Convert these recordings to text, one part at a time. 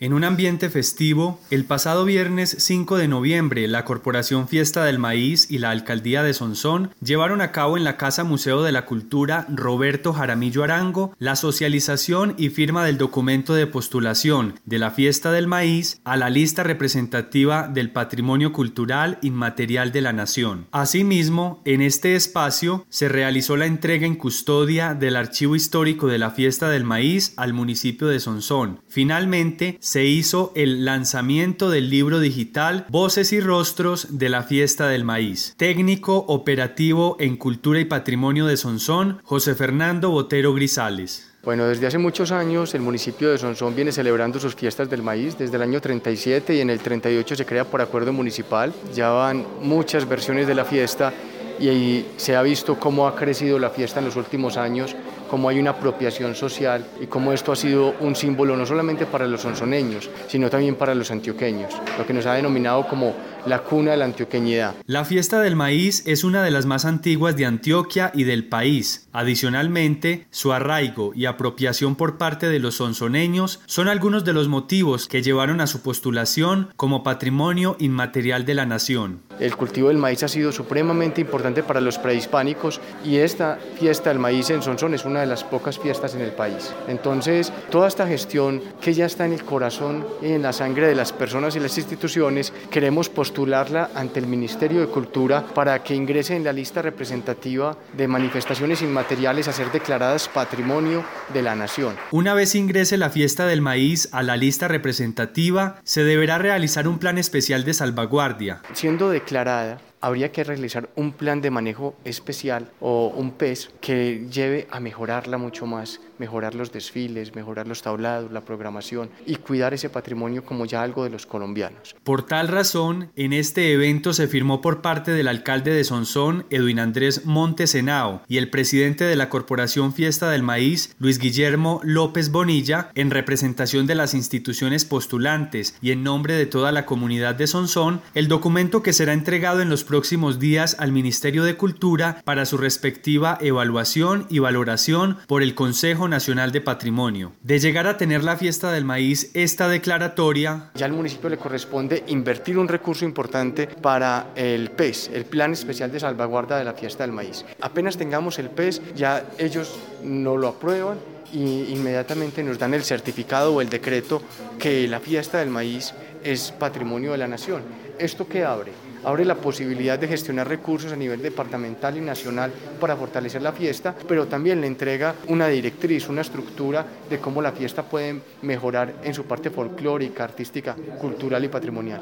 En un ambiente festivo, el pasado viernes 5 de noviembre, la Corporación Fiesta del Maíz y la Alcaldía de Sonsón llevaron a cabo en la Casa Museo de la Cultura Roberto Jaramillo Arango la socialización y firma del documento de postulación de la Fiesta del Maíz a la lista representativa del patrimonio cultural inmaterial de la nación. Asimismo, en este espacio se realizó la entrega en custodia del archivo histórico de la Fiesta del Maíz al municipio de Sonsón. Finalmente, se hizo el lanzamiento del libro digital Voces y Rostros de la Fiesta del Maíz. Técnico operativo en Cultura y Patrimonio de Sonsón, José Fernando Botero Grisales. Bueno, desde hace muchos años el municipio de Sonsón viene celebrando sus fiestas del maíz desde el año 37 y en el 38 se crea por acuerdo municipal. Ya van muchas versiones de la fiesta y se ha visto cómo ha crecido la fiesta en los últimos años cómo hay una apropiación social y cómo esto ha sido un símbolo no solamente para los sonsoneños, sino también para los antioqueños, lo que nos ha denominado como la cuna de la antioqueñidad. La fiesta del maíz es una de las más antiguas de Antioquia y del país. Adicionalmente, su arraigo y apropiación por parte de los sonsoneños son algunos de los motivos que llevaron a su postulación como patrimonio inmaterial de la nación. El cultivo del maíz ha sido supremamente importante para los prehispánicos y esta fiesta del maíz en Sonsón es una de las pocas fiestas en el país. Entonces, toda esta gestión que ya está en el corazón y en la sangre de las personas y las instituciones, queremos postularla ante el Ministerio de Cultura para que ingrese en la lista representativa de manifestaciones inmateriales a ser declaradas patrimonio de la nación. Una vez ingrese la fiesta del maíz a la lista representativa, se deberá realizar un plan especial de salvaguardia. Siendo declarada habría que realizar un plan de manejo especial o un PES que lleve a mejorarla mucho más, mejorar los desfiles, mejorar los tablados, la programación y cuidar ese patrimonio como ya algo de los colombianos. Por tal razón, en este evento se firmó por parte del alcalde de Sonsón, Edwin Andrés Montesenao, y el presidente de la Corporación Fiesta del Maíz, Luis Guillermo López Bonilla, en representación de las instituciones postulantes y en nombre de toda la comunidad de Sonsón, el documento que será entregado en los próximos días al Ministerio de Cultura para su respectiva evaluación y valoración por el Consejo Nacional de Patrimonio. De llegar a tener la fiesta del maíz esta declaratoria, ya al municipio le corresponde invertir un recurso importante para el PES, el Plan Especial de Salvaguarda de la Fiesta del Maíz. Apenas tengamos el PES, ya ellos no lo aprueban y inmediatamente nos dan el certificado o el decreto que la fiesta del maíz es patrimonio de la nación. ¿Esto qué abre? Abre la posibilidad de gestionar recursos a nivel departamental y nacional para fortalecer la fiesta, pero también le entrega una directriz, una estructura de cómo la fiesta puede mejorar en su parte folclórica, artística, cultural y patrimonial.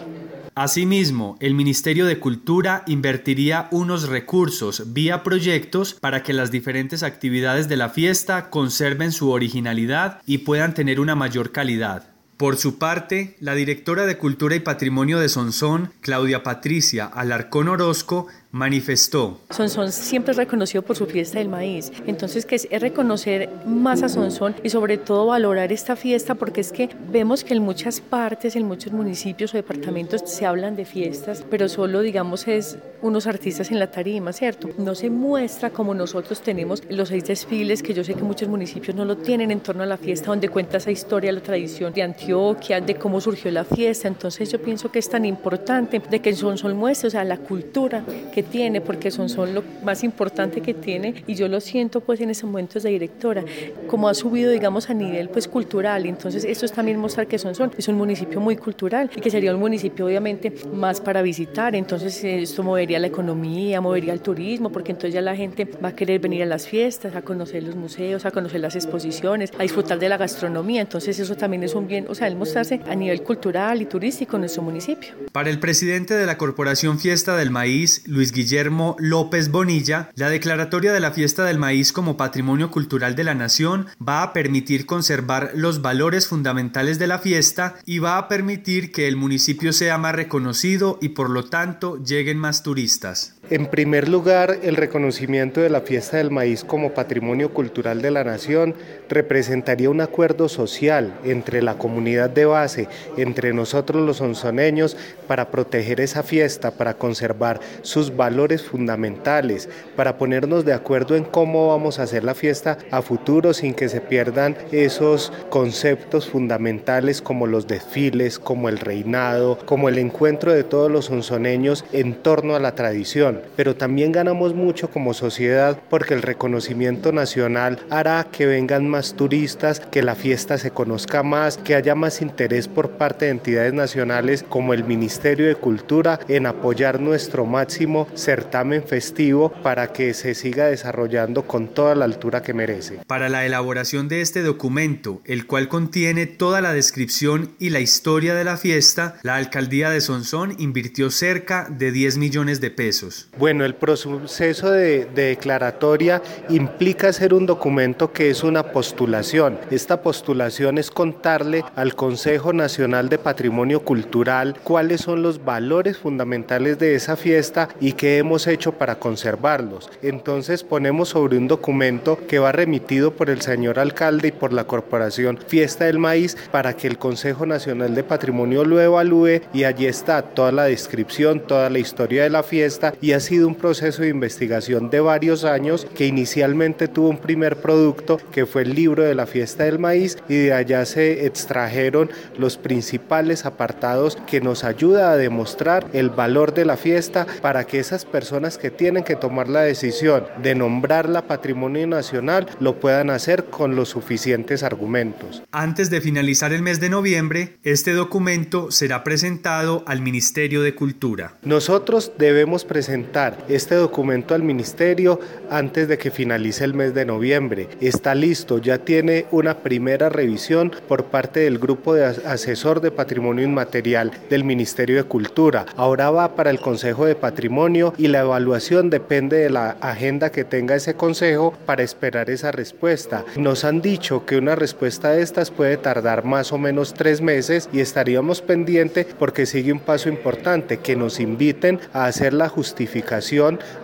Asimismo, el Ministerio de Cultura invertiría unos recursos vía proyectos para que las diferentes actividades de la fiesta conserven su originalidad y puedan tener una mayor calidad. Por su parte, la directora de Cultura y Patrimonio de Sonsón, Claudia Patricia Alarcón Orozco, manifestó. Sonsón siempre es reconocido por su fiesta del maíz, entonces que es reconocer más a Sonsón y sobre todo valorar esta fiesta porque es que vemos que en muchas partes, en muchos municipios o departamentos se hablan de fiestas, pero solo digamos es unos artistas en la tarima, ¿cierto? No se muestra como nosotros tenemos los seis desfiles que yo sé que muchos municipios no lo tienen en torno a la fiesta donde cuenta esa historia, la tradición de Antioquia, de cómo surgió la fiesta, entonces yo pienso que es tan importante de que Sonsón muestre, o sea, la cultura que tiene, porque son, son lo más importante que tiene y yo lo siento pues en ese momento de directora, como ha subido digamos a nivel pues cultural, entonces esto es también mostrar que son, son es un municipio muy cultural y que sería un municipio obviamente más para visitar, entonces esto movería la economía, movería el turismo, porque entonces ya la gente va a querer venir a las fiestas, a conocer los museos, a conocer las exposiciones, a disfrutar de la gastronomía, entonces eso también es un bien, o sea, el mostrarse a nivel cultural y turístico en nuestro municipio. Para el presidente de la Corporación Fiesta del Maíz, Luis Guillermo López Bonilla, la declaratoria de la fiesta del maíz como patrimonio cultural de la nación va a permitir conservar los valores fundamentales de la fiesta y va a permitir que el municipio sea más reconocido y por lo tanto lleguen más turistas. En primer lugar, el reconocimiento de la fiesta del maíz como patrimonio cultural de la nación representaría un acuerdo social entre la comunidad de base, entre nosotros los onzoneños, para proteger esa fiesta, para conservar sus valores fundamentales, para ponernos de acuerdo en cómo vamos a hacer la fiesta a futuro sin que se pierdan esos conceptos fundamentales como los desfiles, como el reinado, como el encuentro de todos los onzoneños en torno a la tradición pero también ganamos mucho como sociedad porque el reconocimiento nacional hará que vengan más turistas, que la fiesta se conozca más, que haya más interés por parte de entidades nacionales como el Ministerio de Cultura en apoyar nuestro máximo certamen festivo para que se siga desarrollando con toda la altura que merece. Para la elaboración de este documento, el cual contiene toda la descripción y la historia de la fiesta, la alcaldía de Sonsón invirtió cerca de 10 millones de pesos. Bueno, el proceso de, declaratoria implica hacer un documento que es una postulación. Esta postulación es contarle al Consejo Nacional de Patrimonio Cultural cuáles son los valores fundamentales de esa fiesta y qué hemos hecho para conservarlos. Entonces ponemos sobre un documento que va remitido por el señor alcalde y por la corporación Fiesta del Maíz para que el Consejo Nacional de Patrimonio lo evalúe y allí está toda la descripción, toda la historia de la fiesta y ha sido un proceso de investigación de varios años que inicialmente tuvo un primer producto que fue el libro de la fiesta del maíz y de allá se extrajeron los principales apartados que nos ayuda a demostrar el valor de la fiesta para que esas personas que tienen que tomar la decisión de nombrarla patrimonio nacional lo puedan hacer con los suficientes argumentos. Antes de finalizar el mes de noviembre, este documento será presentado al Ministerio de Cultura. Nosotros debemos presentar este documento al ministerio antes de que finalice el mes de noviembre. Está listo, ya tiene una primera revisión por parte del grupo de asesor de patrimonio inmaterial del Ministerio de Cultura. Ahora va para el Consejo de Patrimonio y la evaluación depende de la agenda que tenga ese consejo para esperar esa respuesta. Nos han dicho que una respuesta de estas puede tardar más o menos tres meses y estaríamos pendientes porque sigue un paso importante, que nos inviten a hacer la justificación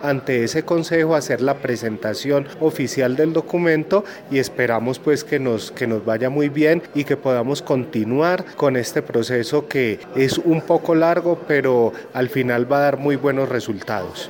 ante ese consejo, hacer la presentación oficial del documento y esperamos pues que nos, que nos vaya muy bien y que podamos continuar con este proceso que es un poco largo, pero al final va a dar muy buenos resultados.